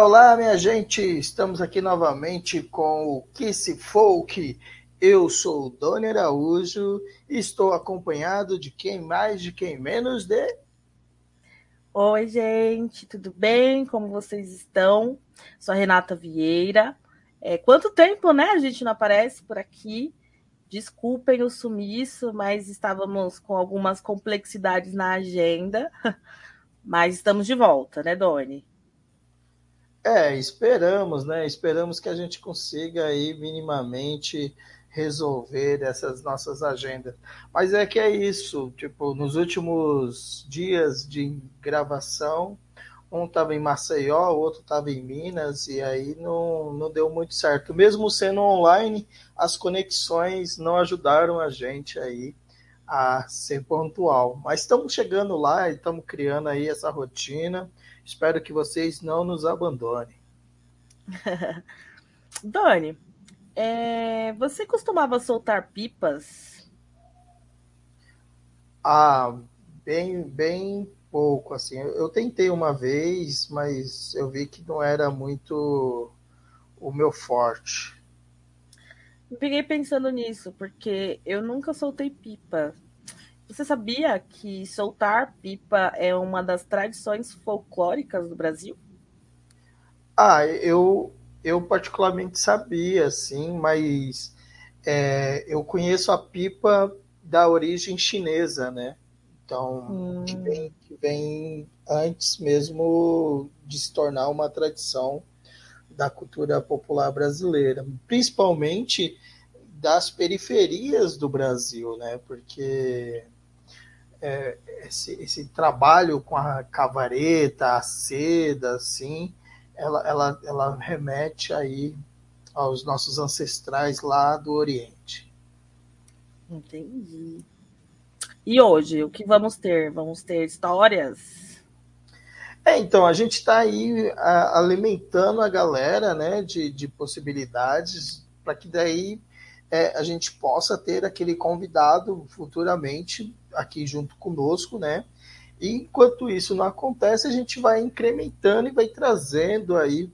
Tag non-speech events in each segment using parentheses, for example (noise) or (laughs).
Olá, minha gente! Estamos aqui novamente com o Kiss Folk. Eu sou o Doni Araújo e estou acompanhado de quem mais, de quem menos de. Oi, gente, tudo bem? Como vocês estão? Sou a Renata Vieira. É, quanto tempo, né? A gente não aparece por aqui. Desculpem o sumiço, mas estávamos com algumas complexidades na agenda. (laughs) Mas estamos de volta, né, Doni? É, esperamos, né? Esperamos que a gente consiga aí minimamente resolver essas nossas agendas. Mas é que é isso, tipo, nos últimos dias de gravação, um estava em Maceió, o outro estava em Minas, e aí não, não deu muito certo. Mesmo sendo online, as conexões não ajudaram a gente aí a ser pontual. Mas estamos chegando lá e estamos criando aí essa rotina. Espero que vocês não nos abandonem. (laughs) Dani, é, você costumava soltar pipas? Ah, bem, bem pouco, assim. Eu tentei uma vez, mas eu vi que não era muito o meu forte. Fiquei pensando nisso, porque eu nunca soltei pipa. Você sabia que soltar pipa é uma das tradições folclóricas do Brasil? Ah, eu, eu particularmente sabia, sim, mas é, eu conheço a pipa da origem chinesa, né? Então, hum. que, vem, que vem antes mesmo de se tornar uma tradição da cultura popular brasileira, principalmente das periferias do Brasil, né? Porque é, esse, esse, trabalho com a cavareta, a seda, assim, ela, ela, ela remete aí aos nossos ancestrais lá do Oriente. Entendi. E hoje, o que vamos ter? Vamos ter histórias? É, então, a gente está aí a, alimentando a galera né, de, de possibilidades para que daí é, a gente possa ter aquele convidado futuramente aqui junto conosco, né? E enquanto isso não acontece, a gente vai incrementando e vai trazendo aí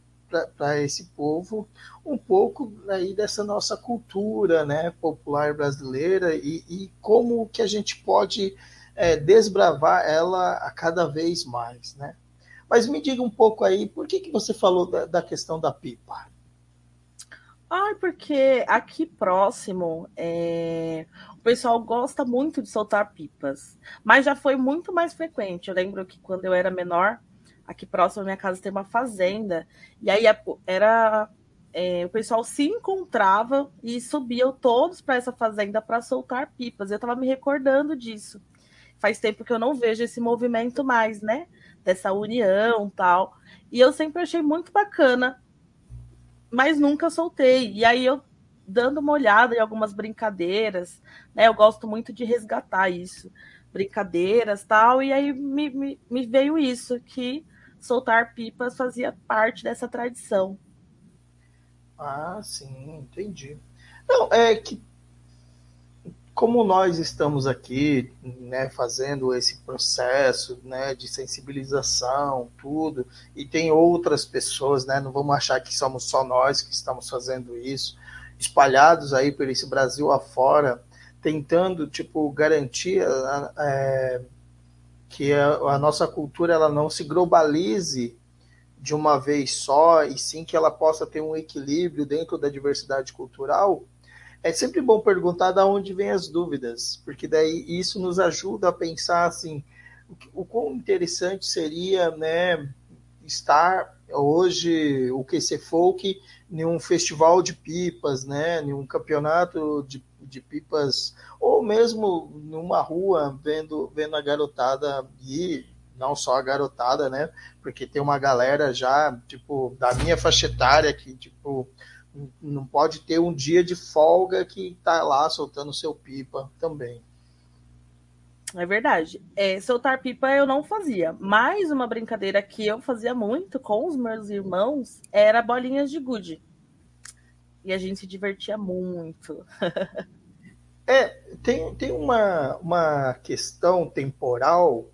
para esse povo um pouco aí dessa nossa cultura né, popular brasileira e, e como que a gente pode é, desbravar ela a cada vez mais. Né? Mas me diga um pouco aí, por que, que você falou da, da questão da pipa? Ai, porque aqui próximo é... o pessoal gosta muito de soltar pipas, mas já foi muito mais frequente. Eu lembro que quando eu era menor, aqui próximo da minha casa tem uma fazenda, e aí era. É, o pessoal se encontrava e subiam todos para essa fazenda para soltar pipas. Eu estava me recordando disso. Faz tempo que eu não vejo esse movimento mais, né? Dessa união tal. E eu sempre achei muito bacana mas nunca soltei. E aí eu dando uma olhada em algumas brincadeiras, né? Eu gosto muito de resgatar isso, brincadeiras tal, e aí me, me, me veio isso, que soltar pipas fazia parte dessa tradição. Ah, sim, entendi. Não, é que como nós estamos aqui, né, fazendo esse processo, né, de sensibilização, tudo, e tem outras pessoas, né, não vamos achar que somos só nós que estamos fazendo isso, espalhados aí por esse Brasil afora, tentando, tipo, garantir é, que a, a nossa cultura ela não se globalize de uma vez só, e sim que ela possa ter um equilíbrio dentro da diversidade cultural, é sempre bom perguntar de onde vêm as dúvidas, porque daí isso nos ajuda a pensar assim, o, o quão interessante seria, né, estar hoje o QC Folk em um festival de pipas, né, em um campeonato de, de pipas, ou mesmo numa rua vendo, vendo a garotada e não só a garotada, né, porque tem uma galera já, tipo, da minha faixa etária que, tipo, não pode ter um dia de folga que está lá soltando seu pipa também. É verdade. É, soltar pipa eu não fazia. Mas uma brincadeira que eu fazia muito com os meus irmãos era bolinhas de gude. E a gente se divertia muito. (laughs) é, tem, tem uma, uma questão temporal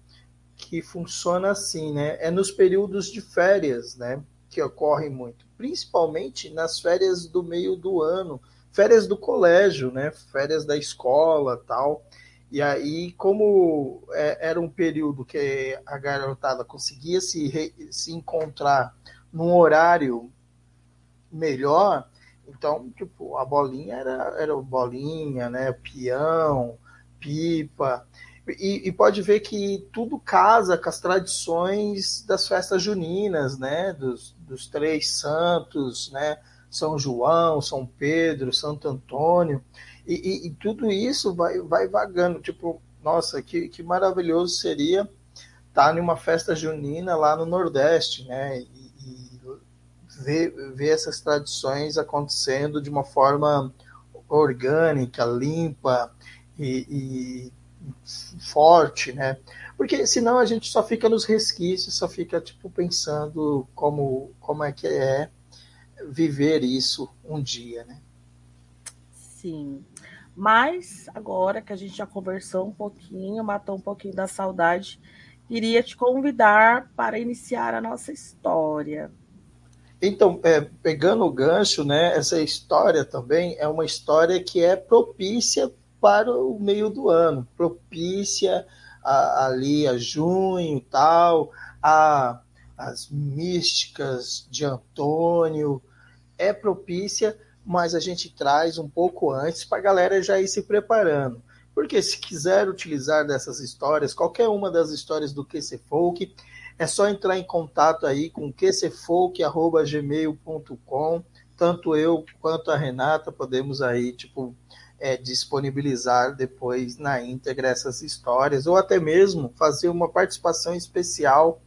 que funciona assim, né? É nos períodos de férias, né? que ocorrem muito, principalmente nas férias do meio do ano, férias do colégio, né? Férias da escola, tal. E aí, como é, era um período que a garotada conseguia se, re, se encontrar num horário melhor, então, tipo, a bolinha era, era bolinha, né? Peão, pipa. E, e, pode ver que tudo casa com as tradições das festas juninas, né? Dos, dos três santos, né? São João, São Pedro, Santo Antônio. E, e, e, tudo isso vai, vai vagando. Tipo, nossa, que, que maravilhoso seria estar em uma festa junina lá no Nordeste, né? E, e ver, ver essas tradições acontecendo de uma forma orgânica, limpa e, e forte, né? Porque senão a gente só fica nos resquícios, só fica tipo pensando como como é que é viver isso um dia, né? Sim. Mas agora que a gente já conversou um pouquinho, matou um pouquinho da saudade, iria te convidar para iniciar a nossa história. Então, é, pegando o gancho, né, essa história também é uma história que é propícia para o meio do ano, propícia a, ali a junho tal, a as místicas de Antônio, é propícia mas a gente traz um pouco antes para a galera já ir se preparando. Porque se quiser utilizar dessas histórias, qualquer uma das histórias do QC Folk, é só entrar em contato aí com qcfolk.gmail.com. Tanto eu quanto a Renata podemos aí, tipo, é, disponibilizar depois na íntegra essas histórias, ou até mesmo fazer uma participação especial,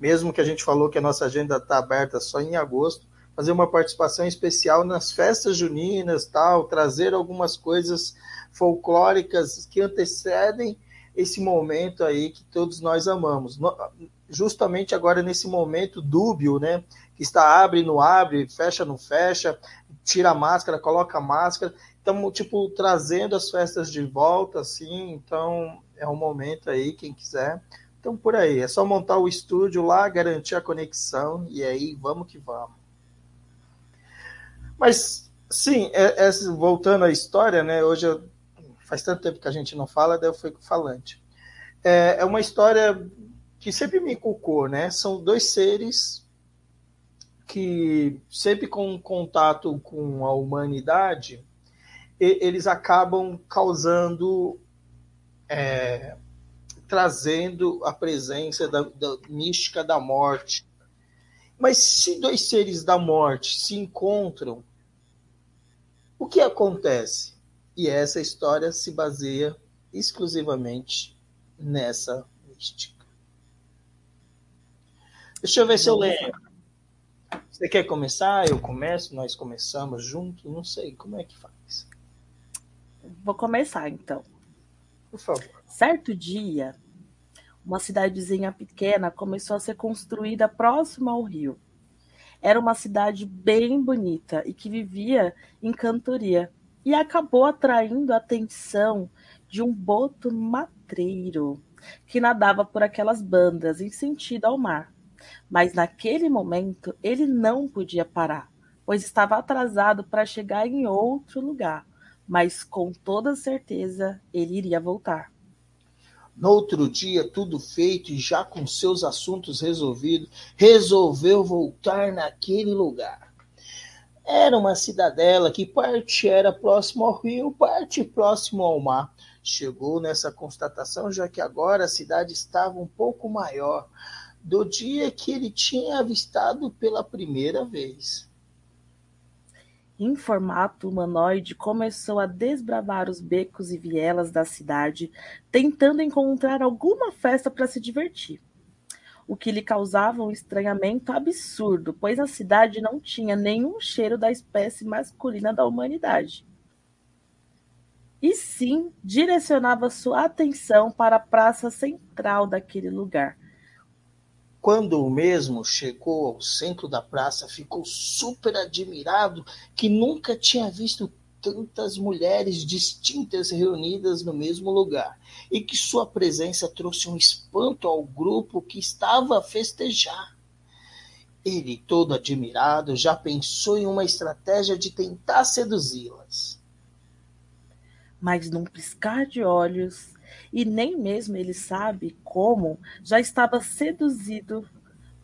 mesmo que a gente falou que a nossa agenda está aberta só em agosto, fazer uma participação especial nas festas juninas, tal, trazer algumas coisas folclóricas que antecedem esse momento aí que todos nós amamos. Justamente agora nesse momento dúbio, né? Que está abre, não abre, fecha, não fecha, tira a máscara, coloca a máscara. Estamos, tipo, trazendo as festas de volta, assim. Então, é um momento aí, quem quiser. Então, por aí. É só montar o estúdio lá, garantir a conexão e aí vamos que vamos. Mas, sim, é, é, voltando à história, né? Hoje eu, faz tanto tempo que a gente não fala, daí eu fui falante. É, é uma história que sempre me inculcou, né? São dois seres que sempre com contato com a humanidade, eles acabam causando, é, trazendo a presença da, da, mística da morte. Mas se dois seres da morte se encontram, o que acontece? E essa história se baseia exclusivamente nessa mística. Deixa eu ver se eu lembro. Você quer começar? Eu começo? Nós começamos junto? Não sei. Como é que faz? Vou começar então. Por favor. Certo dia, uma cidadezinha pequena começou a ser construída próxima ao rio. Era uma cidade bem bonita e que vivia em cantoria, e acabou atraindo a atenção de um boto matreiro que nadava por aquelas bandas em sentido ao mar. Mas naquele momento ele não podia parar, pois estava atrasado para chegar em outro lugar, mas com toda certeza ele iria voltar. No outro dia, tudo feito e já com seus assuntos resolvidos, resolveu voltar naquele lugar. Era uma cidadela que parte era próximo ao rio, parte próximo ao mar. Chegou nessa constatação, já que agora a cidade estava um pouco maior do dia que ele tinha avistado pela primeira vez em formato humanoide, começou a desbravar os becos e vielas da cidade, tentando encontrar alguma festa para se divertir. O que lhe causava um estranhamento absurdo, pois a cidade não tinha nenhum cheiro da espécie masculina da humanidade. E sim direcionava sua atenção para a praça central daquele lugar, quando o mesmo chegou ao centro da praça, ficou super admirado que nunca tinha visto tantas mulheres distintas reunidas no mesmo lugar e que sua presença trouxe um espanto ao grupo que estava a festejar. Ele, todo admirado, já pensou em uma estratégia de tentar seduzi-las. Mas num piscar de olhos, e nem mesmo ele sabe como, já estava seduzido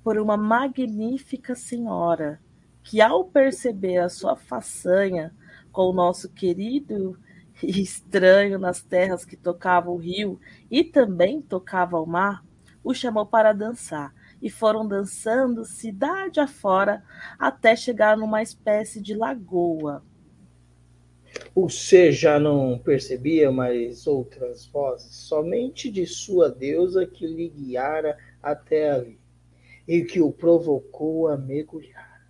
por uma magnífica senhora, que ao perceber a sua façanha com o nosso querido e estranho nas terras que tocava o rio e também tocava o mar, o chamou para dançar e foram dançando cidade afora até chegar numa espécie de lagoa. Você já não percebia mais outras vozes, somente de sua deusa que lhe guiara até ali e que o provocou a mergulhar.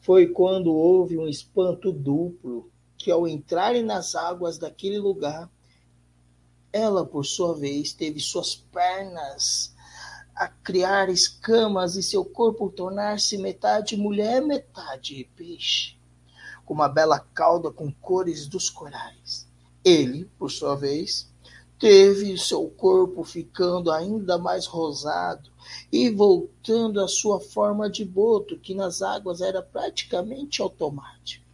Foi quando houve um espanto duplo que, ao entrarem nas águas daquele lugar, ela, por sua vez, teve suas pernas a criar escamas e seu corpo tornar-se metade mulher, metade peixe, uma bela cauda com cores dos corais. Ele, por sua vez, teve seu corpo ficando ainda mais rosado e voltando à sua forma de boto, que nas águas era praticamente automático.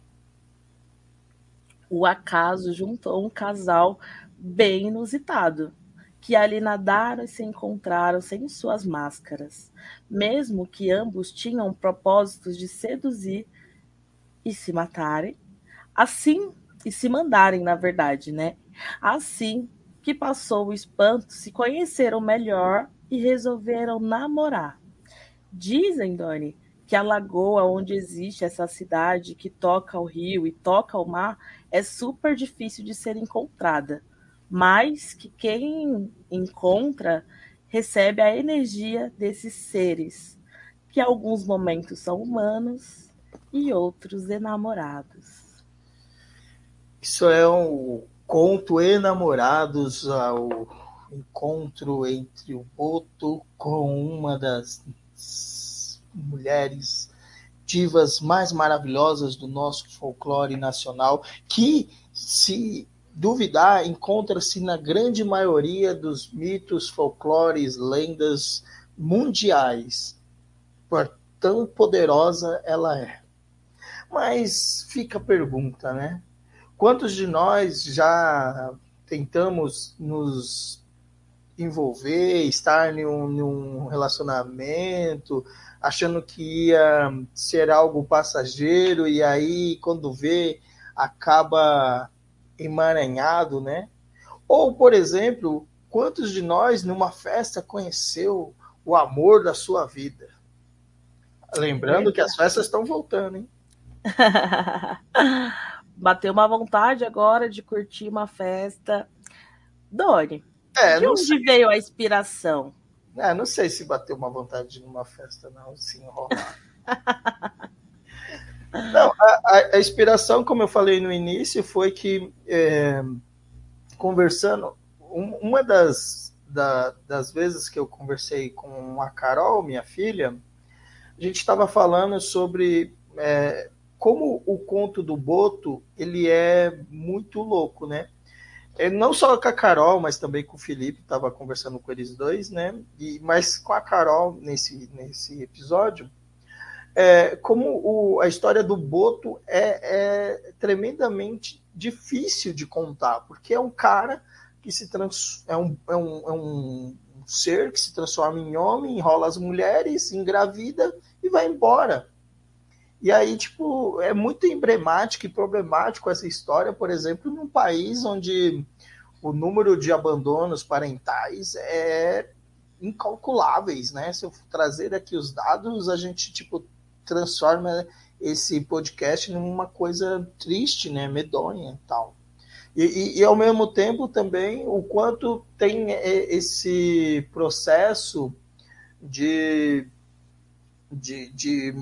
O acaso juntou um casal bem inusitado, que ali nadaram e se encontraram sem suas máscaras, mesmo que ambos tinham propósitos de seduzir e se matarem, assim e se mandarem, na verdade, né? Assim que passou o espanto, se conheceram melhor e resolveram namorar. Dizem, Doni, que a lagoa onde existe essa cidade que toca o rio e toca o mar é super difícil de ser encontrada mas que quem encontra recebe a energia desses seres, que alguns momentos são humanos e outros enamorados. Isso é um conto enamorados ao encontro entre o Boto com uma das mulheres divas mais maravilhosas do nosso folclore nacional, que se duvidar, encontra-se na grande maioria dos mitos, folclores, lendas mundiais, tão poderosa ela é. Mas fica a pergunta, né? Quantos de nós já tentamos nos envolver, estar em um, relacionamento, achando que ia ser algo passageiro, e aí, quando vê, acaba emaranhado, né? Ou, por exemplo, quantos de nós numa festa conheceu o amor da sua vida? Lembrando que as festas estão voltando, hein? (laughs) Bateu uma vontade agora de curtir uma festa. Doni, é, de onde sei. veio a inspiração? É, não sei se bateu uma vontade de ir numa festa, não, se enrolar. (laughs) Não, a, a, inspiração, como eu falei no início, foi que é, conversando, um, uma das, da, das vezes que eu conversei com a Carol, minha filha, a gente estava falando sobre é, como o conto do Boto ele é muito louco, né? É, não só com a Carol, mas também com o Felipe, estava conversando com eles dois, né? E, mas com a Carol nesse, nesse episódio, é, como o, a história do Boto é, é, tremendamente difícil de contar, porque é um cara que se trans, é, um, é, um, é um ser que se transforma em homem, enrola as mulheres, engravida e vai embora. E aí, tipo, é muito emblemático e problemático essa história, por exemplo, num país onde o número de abandonos parentais é incalculáveis, né? Se eu trazer aqui os dados, a gente, tipo, transforma esse podcast numa coisa triste, né, medonha e tal. E, e, e, ao mesmo tempo também o quanto tem esse processo de, de, de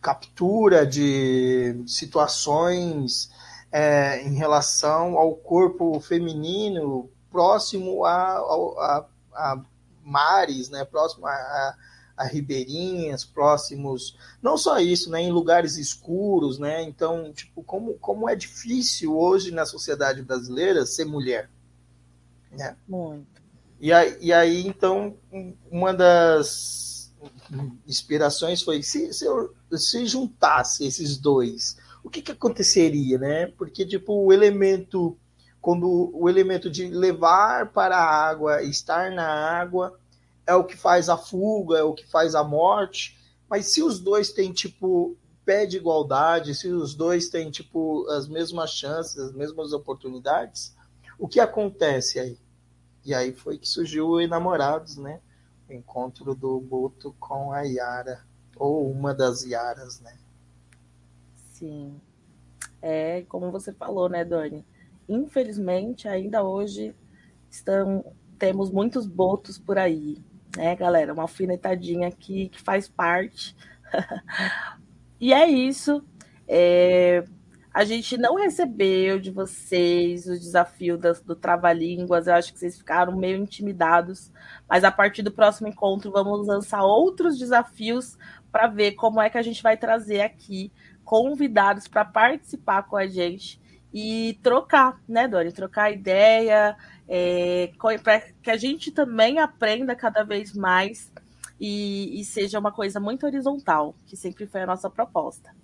captura de situações é, em relação ao corpo feminino próximo a, a, a mares, né, próximo a, a ribeirinhas próximos, não só isso, né, em lugares escuros, né? Então, tipo, como, como é difícil hoje na sociedade brasileira ser mulher, né? Muito. E aí, e aí então, uma das inspirações foi se, se, eu, se juntasse esses dois, o que, que aconteceria, né? Porque tipo o elemento quando o elemento de levar para a água, estar na água, é o que faz a fuga, é o que faz a morte. Mas se os dois têm tipo pé de igualdade, se os dois têm tipo as mesmas chances, as mesmas oportunidades, o que acontece aí? E aí foi que surgiu o Enamorados, né? Encontro do Boto com a Yara, ou uma das Yaras, né? Sim. É, como você falou, né, Dani? Infelizmente, ainda hoje estão, temos muitos botos por aí, né, galera? Uma alfinetadinha aqui que faz parte. (laughs) e é isso. É, a gente não recebeu de vocês o desafio do, Trava-Línguas. Eu acho que vocês ficaram meio intimidados. Mas a partir do próximo encontro, vamos lançar outros desafios para ver como é que a gente vai trazer aqui convidados para participar com a gente e trocar, né, Dori? Trocar ideia, é, para que a gente também aprenda cada vez mais e, e seja uma coisa muito horizontal, que sempre foi a nossa proposta.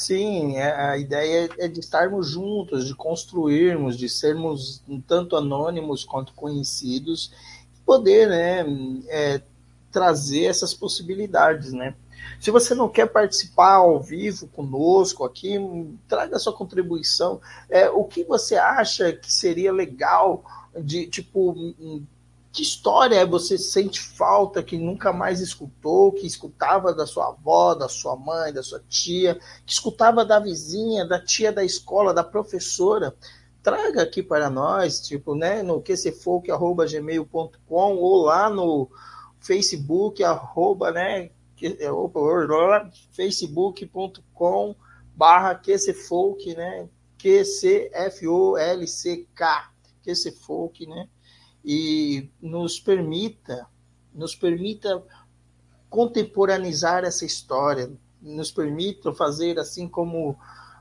Sim, é, a ideia é de estarmos juntos, de construirmos, de sermos tanto anônimos quanto conhecidos, poder né, é, trazer essas possibilidades, né? Se você não quer participar ao vivo conosco aqui, traga sua contribuição. É, o que você acha que seria legal de tipo que história você sente falta que nunca mais escutou, que escutava da sua avó, da sua mãe, da sua tia, que escutava da vizinha, da tia da escola, da professora? Traga aqui para nós, tipo, né, no qcfolk@gmail.com ou lá no Facebook, arroba, né, facebook.com barra qcfolk, né, Q-C-F-O-L-C-K, qcfolk, né, e nos permita, nos permita contemporaneizar essa história, nos permita fazer assim como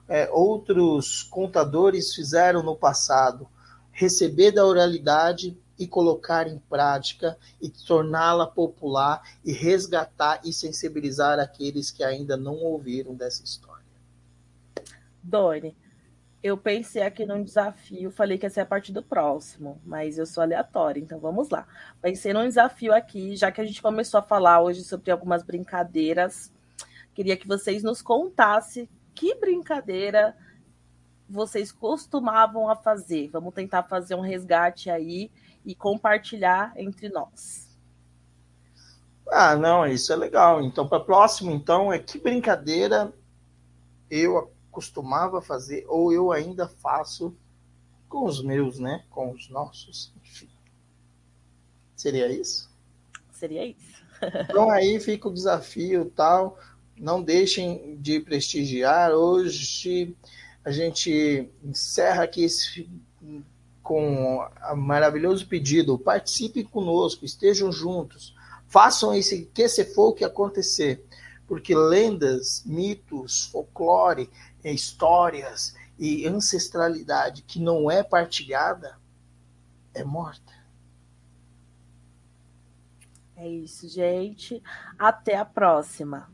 é, outros contadores fizeram no passado, receber da oralidade e colocar em prática e torná-la popular e resgatar e sensibilizar aqueles que ainda não ouviram dessa história. Doni, eu pensei aqui num desafio, falei que ia ser a partir do próximo, mas eu sou aleatória, então vamos lá. Pensei num desafio aqui, já que a gente começou a falar hoje sobre algumas brincadeiras, queria que vocês nos contassem que brincadeira vocês costumavam a fazer. Vamos tentar fazer um resgate aí e compartilhar entre nós. Ah, não, isso é legal. Então, para próximo, então, é que brincadeira eu costumava fazer ou eu ainda faço com os meus, né? Com os nossos, enfim. Seria isso? Seria isso. então aí fica o desafio tal. Não deixem de prestigiar. Hoje a gente encerra aqui esse, com o maravilhoso pedido. Participem conosco, estejam juntos. Façam esse que se for o que acontecer. Porque lendas, mitos, folclore, histórias e ancestralidade que não é partilhada é morta. É isso, gente. Até a próxima.